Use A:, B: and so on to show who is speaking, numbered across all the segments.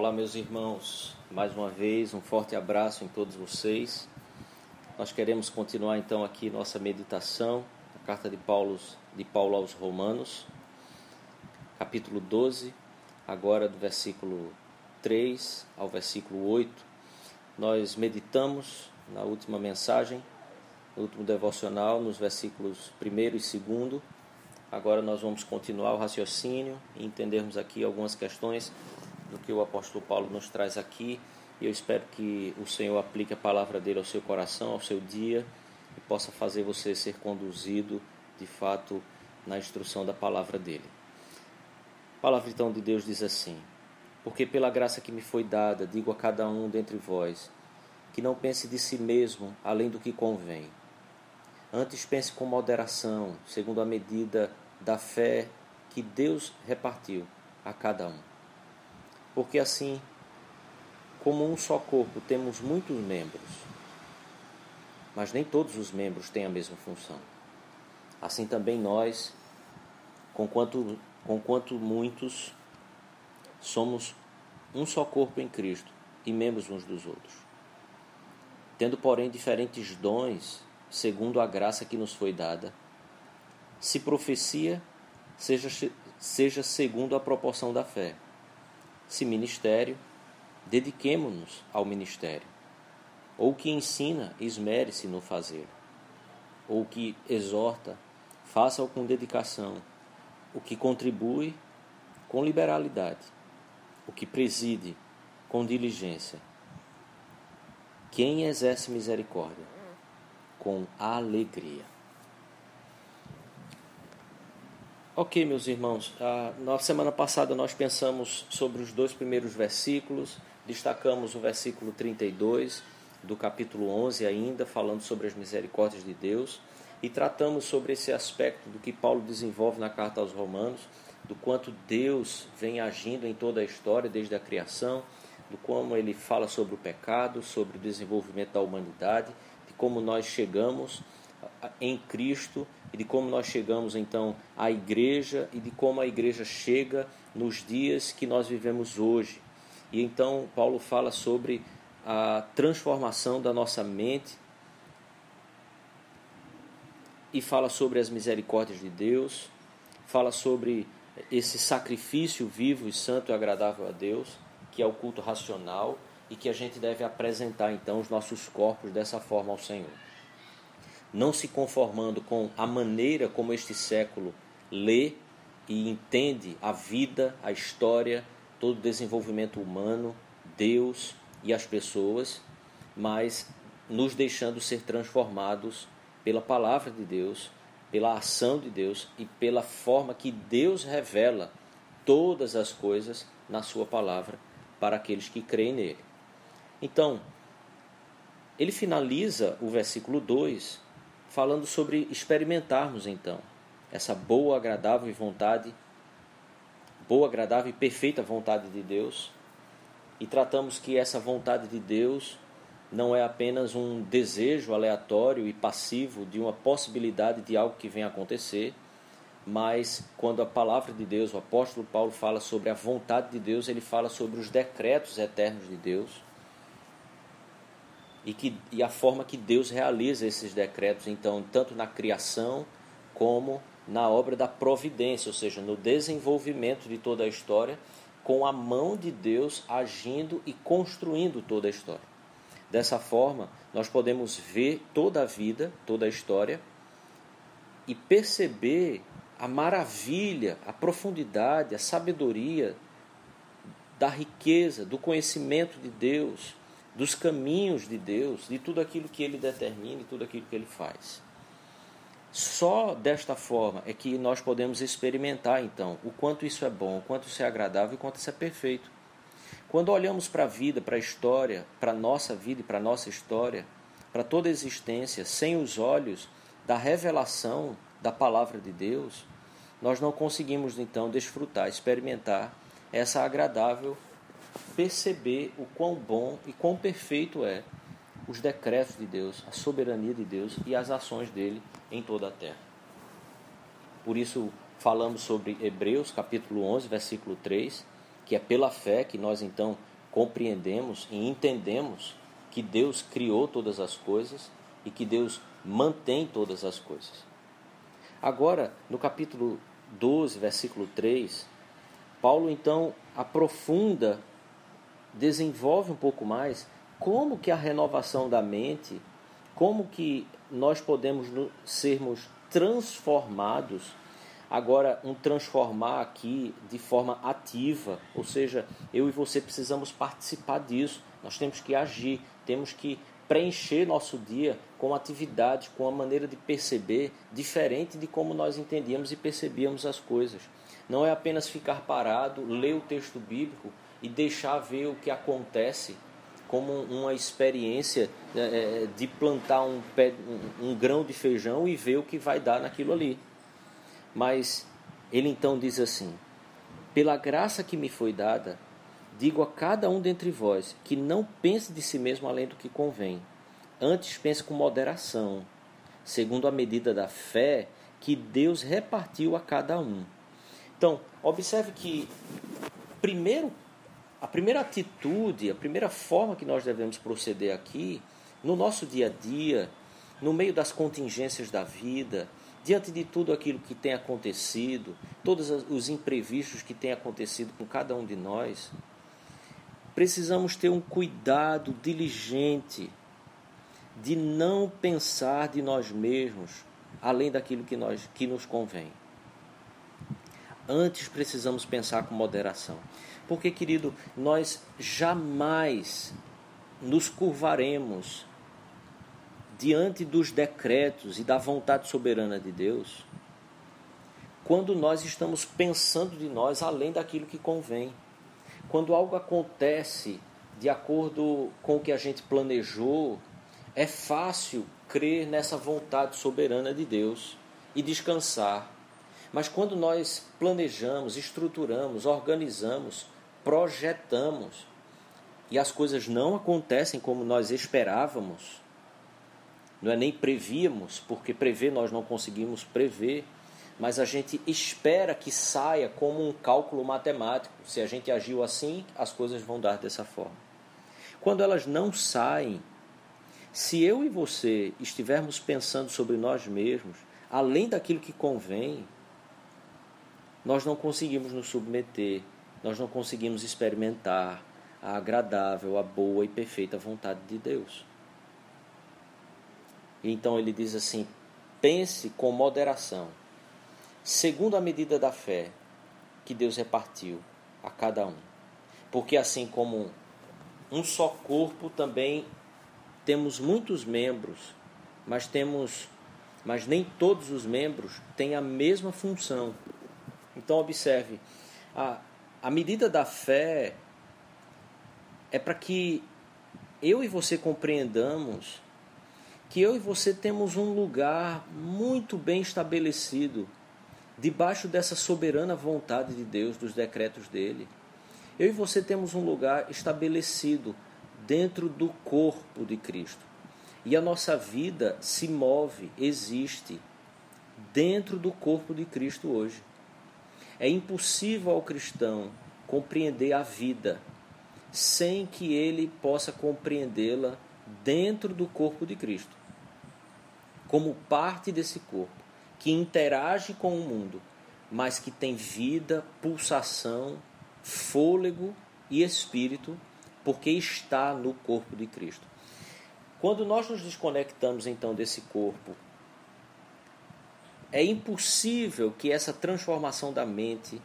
A: Olá, meus irmãos, mais uma vez um forte abraço em todos vocês. Nós queremos continuar então aqui nossa meditação, a carta de Paulo, de Paulo aos Romanos, capítulo 12, agora do versículo 3 ao versículo 8. Nós meditamos na última mensagem, no último devocional, nos versículos 1 e 2. Agora nós vamos continuar o raciocínio e entendermos aqui algumas questões do que o apóstolo Paulo nos traz aqui. E eu espero que o Senhor aplique a palavra dele ao seu coração, ao seu dia, e possa fazer você ser conduzido de fato na instrução da palavra dele. A palavra então de Deus diz assim: Porque pela graça que me foi dada, digo a cada um dentre vós, que não pense de si mesmo além do que convém. Antes pense com moderação, segundo a medida da fé que Deus repartiu a cada um. Porque assim, como um só corpo, temos muitos membros, mas nem todos os membros têm a mesma função. Assim também nós, conquanto, conquanto muitos, somos um só corpo em Cristo e membros uns dos outros. Tendo, porém, diferentes dons, segundo a graça que nos foi dada, se profecia, seja, seja segundo a proporção da fé se ministério, dediquemo-nos ao ministério. Ou que ensina, esmere-se no fazer. Ou que exorta, faça-o com dedicação. O que contribui, com liberalidade. O que preside, com diligência. Quem exerce misericórdia, com alegria. Ok, meus irmãos, ah, na semana passada nós pensamos sobre os dois primeiros versículos, destacamos o versículo 32 do capítulo 11 ainda, falando sobre as misericórdias de Deus, e tratamos sobre esse aspecto do que Paulo desenvolve na carta aos Romanos, do quanto Deus vem agindo em toda a história desde a criação, do como ele fala sobre o pecado, sobre o desenvolvimento da humanidade, de como nós chegamos em Cristo e de como nós chegamos então à igreja e de como a igreja chega nos dias que nós vivemos hoje. E então Paulo fala sobre a transformação da nossa mente e fala sobre as misericórdias de Deus, fala sobre esse sacrifício vivo e santo e agradável a Deus, que é o culto racional e que a gente deve apresentar então os nossos corpos dessa forma ao Senhor não se conformando com a maneira como este século lê e entende a vida, a história, todo o desenvolvimento humano, Deus e as pessoas, mas nos deixando ser transformados pela palavra de Deus, pela ação de Deus e pela forma que Deus revela todas as coisas na Sua palavra para aqueles que creem nele. Então, ele finaliza o versículo 2 falando sobre experimentarmos então essa boa, agradável vontade, boa, agradável e perfeita vontade de Deus. E tratamos que essa vontade de Deus não é apenas um desejo aleatório e passivo de uma possibilidade de algo que a acontecer, mas quando a palavra de Deus, o apóstolo Paulo fala sobre a vontade de Deus, ele fala sobre os decretos eternos de Deus e, que, e a forma que Deus realiza esses decretos, então, tanto na criação como na obra da providência, ou seja, no desenvolvimento de toda a história, com a mão de Deus agindo e construindo toda a história. Dessa forma, nós podemos ver toda a vida, toda a história e perceber a maravilha, a profundidade, a sabedoria da riqueza, do conhecimento de Deus dos caminhos de Deus, de tudo aquilo que ele determina e tudo aquilo que ele faz. Só desta forma é que nós podemos experimentar então o quanto isso é bom, o quanto isso é agradável e o quanto isso é perfeito. Quando olhamos para a vida, para a história, para a nossa vida e para a nossa história, para toda a existência, sem os olhos da revelação da palavra de Deus, nós não conseguimos então desfrutar, experimentar essa agradável perceber o quão bom e quão perfeito é os decretos de Deus, a soberania de Deus e as ações dele em toda a terra. Por isso falamos sobre Hebreus capítulo 11, versículo 3, que é pela fé que nós então compreendemos e entendemos que Deus criou todas as coisas e que Deus mantém todas as coisas. Agora, no capítulo 12, versículo 3, Paulo então aprofunda, desenvolve um pouco mais como que a renovação da mente, como que nós podemos sermos transformados Agora, um transformar aqui de forma ativa, ou seja, eu e você precisamos participar disso. Nós temos que agir, temos que preencher nosso dia com atividades, com a maneira de perceber diferente de como nós entendíamos e percebíamos as coisas. Não é apenas ficar parado, ler o texto bíblico e deixar ver o que acontece como uma experiência é, é, de plantar um, pé, um, um grão de feijão e ver o que vai dar naquilo ali. Mas ele então diz assim: Pela graça que me foi dada, digo a cada um dentre vós que não pense de si mesmo além do que convém. Antes pense com moderação, segundo a medida da fé que Deus repartiu a cada um. Então, observe que primeiro a primeira atitude, a primeira forma que nós devemos proceder aqui, no nosso dia a dia, no meio das contingências da vida, diante de tudo aquilo que tem acontecido, todos os imprevistos que têm acontecido com cada um de nós, precisamos ter um cuidado diligente de não pensar de nós mesmos além daquilo que, nós, que nos convém. Antes precisamos pensar com moderação. Porque, querido, nós jamais nos curvaremos diante dos decretos e da vontade soberana de Deus, quando nós estamos pensando de nós além daquilo que convém. Quando algo acontece de acordo com o que a gente planejou, é fácil crer nessa vontade soberana de Deus e descansar. Mas quando nós planejamos, estruturamos, organizamos, projetamos e as coisas não acontecem como nós esperávamos, não é nem prevíamos, porque prever nós não conseguimos prever, mas a gente espera que saia como um cálculo matemático. Se a gente agiu assim, as coisas vão dar dessa forma. Quando elas não saem, se eu e você estivermos pensando sobre nós mesmos, além daquilo que convém, nós não conseguimos nos submeter, nós não conseguimos experimentar a agradável, a boa e perfeita vontade de Deus. Então ele diz assim: pense com moderação, segundo a medida da fé que Deus repartiu a cada um. Porque assim como um só corpo, também temos muitos membros, mas temos mas nem todos os membros têm a mesma função. Então observe, a, a medida da fé é para que eu e você compreendamos que eu e você temos um lugar muito bem estabelecido debaixo dessa soberana vontade de Deus, dos decretos dele. Eu e você temos um lugar estabelecido dentro do corpo de Cristo. E a nossa vida se move, existe dentro do corpo de Cristo hoje. É impossível ao cristão compreender a vida sem que ele possa compreendê-la dentro do corpo de Cristo como parte desse corpo, que interage com o mundo, mas que tem vida, pulsação, fôlego e espírito, porque está no corpo de Cristo. Quando nós nos desconectamos então desse corpo, é impossível que essa transformação da mente,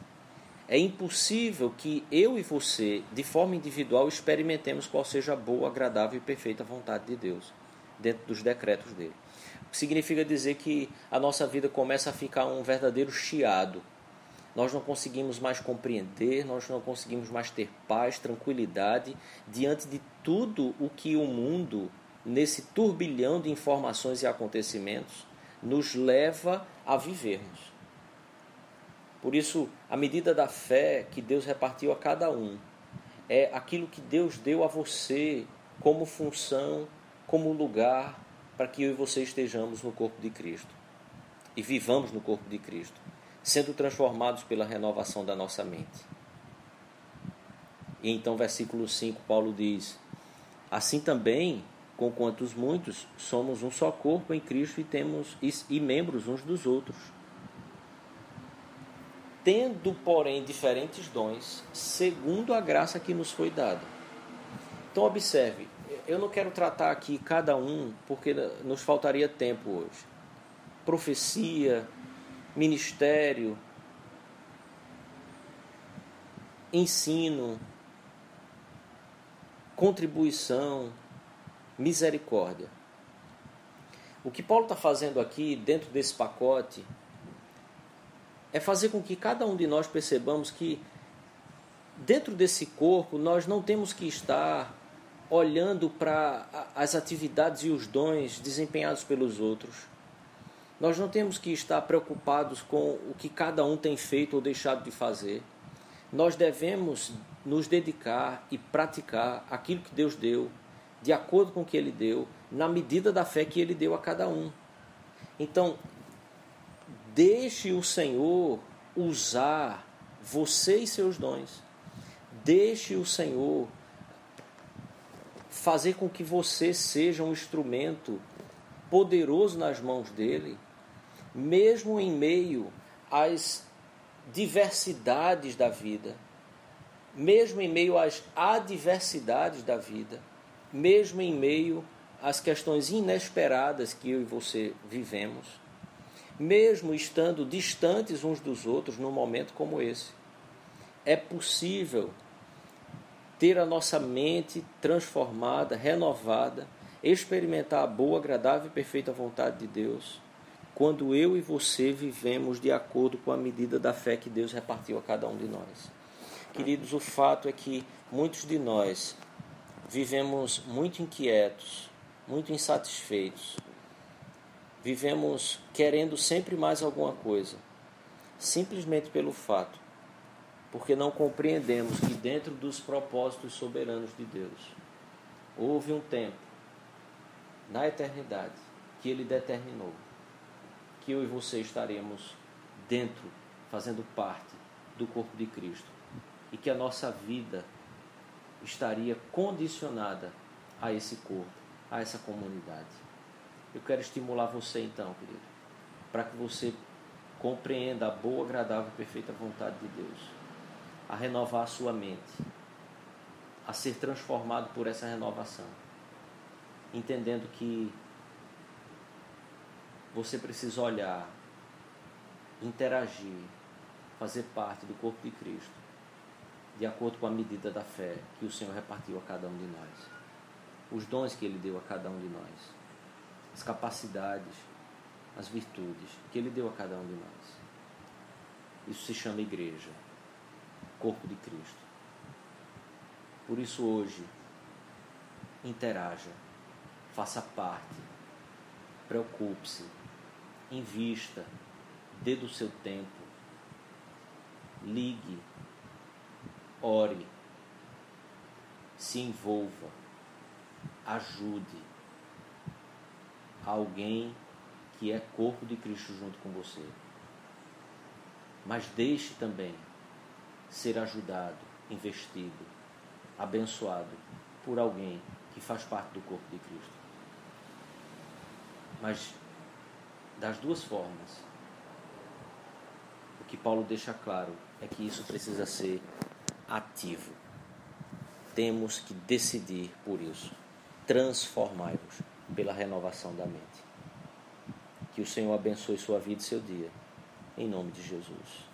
A: é impossível que eu e você, de forma individual, experimentemos qual seja a boa, agradável e perfeita vontade de Deus, dentro dos decretos dele significa dizer que a nossa vida começa a ficar um verdadeiro chiado. Nós não conseguimos mais compreender, nós não conseguimos mais ter paz, tranquilidade diante de tudo o que o mundo, nesse turbilhão de informações e acontecimentos, nos leva a vivermos. Por isso, a medida da fé que Deus repartiu a cada um é aquilo que Deus deu a você como função, como lugar, para que eu e você estejamos no corpo de Cristo e vivamos no corpo de Cristo, sendo transformados pela renovação da nossa mente. E então, versículo 5, Paulo diz: Assim também, com quantos muitos, somos um só corpo em Cristo e temos e, e membros uns dos outros. Tendo, porém, diferentes dons, segundo a graça que nos foi dada. Então, observe, eu não quero tratar aqui cada um, porque nos faltaria tempo hoje. Profecia, ministério, ensino, contribuição, misericórdia. O que Paulo está fazendo aqui, dentro desse pacote, é fazer com que cada um de nós percebamos que, dentro desse corpo, nós não temos que estar olhando para as atividades e os dons desempenhados pelos outros. Nós não temos que estar preocupados com o que cada um tem feito ou deixado de fazer. Nós devemos nos dedicar e praticar aquilo que Deus deu, de acordo com o que Ele deu, na medida da fé que Ele deu a cada um. Então, deixe o Senhor usar você e seus dons. Deixe o Senhor fazer com que você seja um instrumento poderoso nas mãos dele, mesmo em meio às diversidades da vida, mesmo em meio às adversidades da vida, mesmo em meio às questões inesperadas que eu e você vivemos, mesmo estando distantes uns dos outros num momento como esse. É possível ter a nossa mente transformada, renovada, experimentar a boa, agradável e perfeita vontade de Deus, quando eu e você vivemos de acordo com a medida da fé que Deus repartiu a cada um de nós. Queridos, o fato é que muitos de nós vivemos muito inquietos, muito insatisfeitos, vivemos querendo sempre mais alguma coisa, simplesmente pelo fato porque não compreendemos que dentro dos propósitos soberanos de Deus houve um tempo na eternidade que ele determinou que eu e você estaremos dentro, fazendo parte do corpo de Cristo e que a nossa vida estaria condicionada a esse corpo, a essa comunidade. Eu quero estimular você então, querido, para que você compreenda a boa, agradável e perfeita vontade de Deus a renovar a sua mente, a ser transformado por essa renovação, entendendo que você precisa olhar, interagir, fazer parte do corpo de Cristo, de acordo com a medida da fé que o Senhor repartiu a cada um de nós, os dons que Ele deu a cada um de nós, as capacidades, as virtudes que Ele deu a cada um de nós. Isso se chama igreja corpo de Cristo. Por isso, hoje, interaja, faça parte, preocupe-se, invista, dê do seu tempo, ligue, ore, se envolva, ajude alguém que é corpo de Cristo junto com você. Mas deixe também ser ajudado, investido, abençoado por alguém que faz parte do corpo de Cristo. Mas das duas formas, o que Paulo deixa claro é que isso precisa ser ativo. Temos que decidir por isso. Transformai-vos pela renovação da mente. Que o Senhor abençoe sua vida e seu dia. Em nome de Jesus.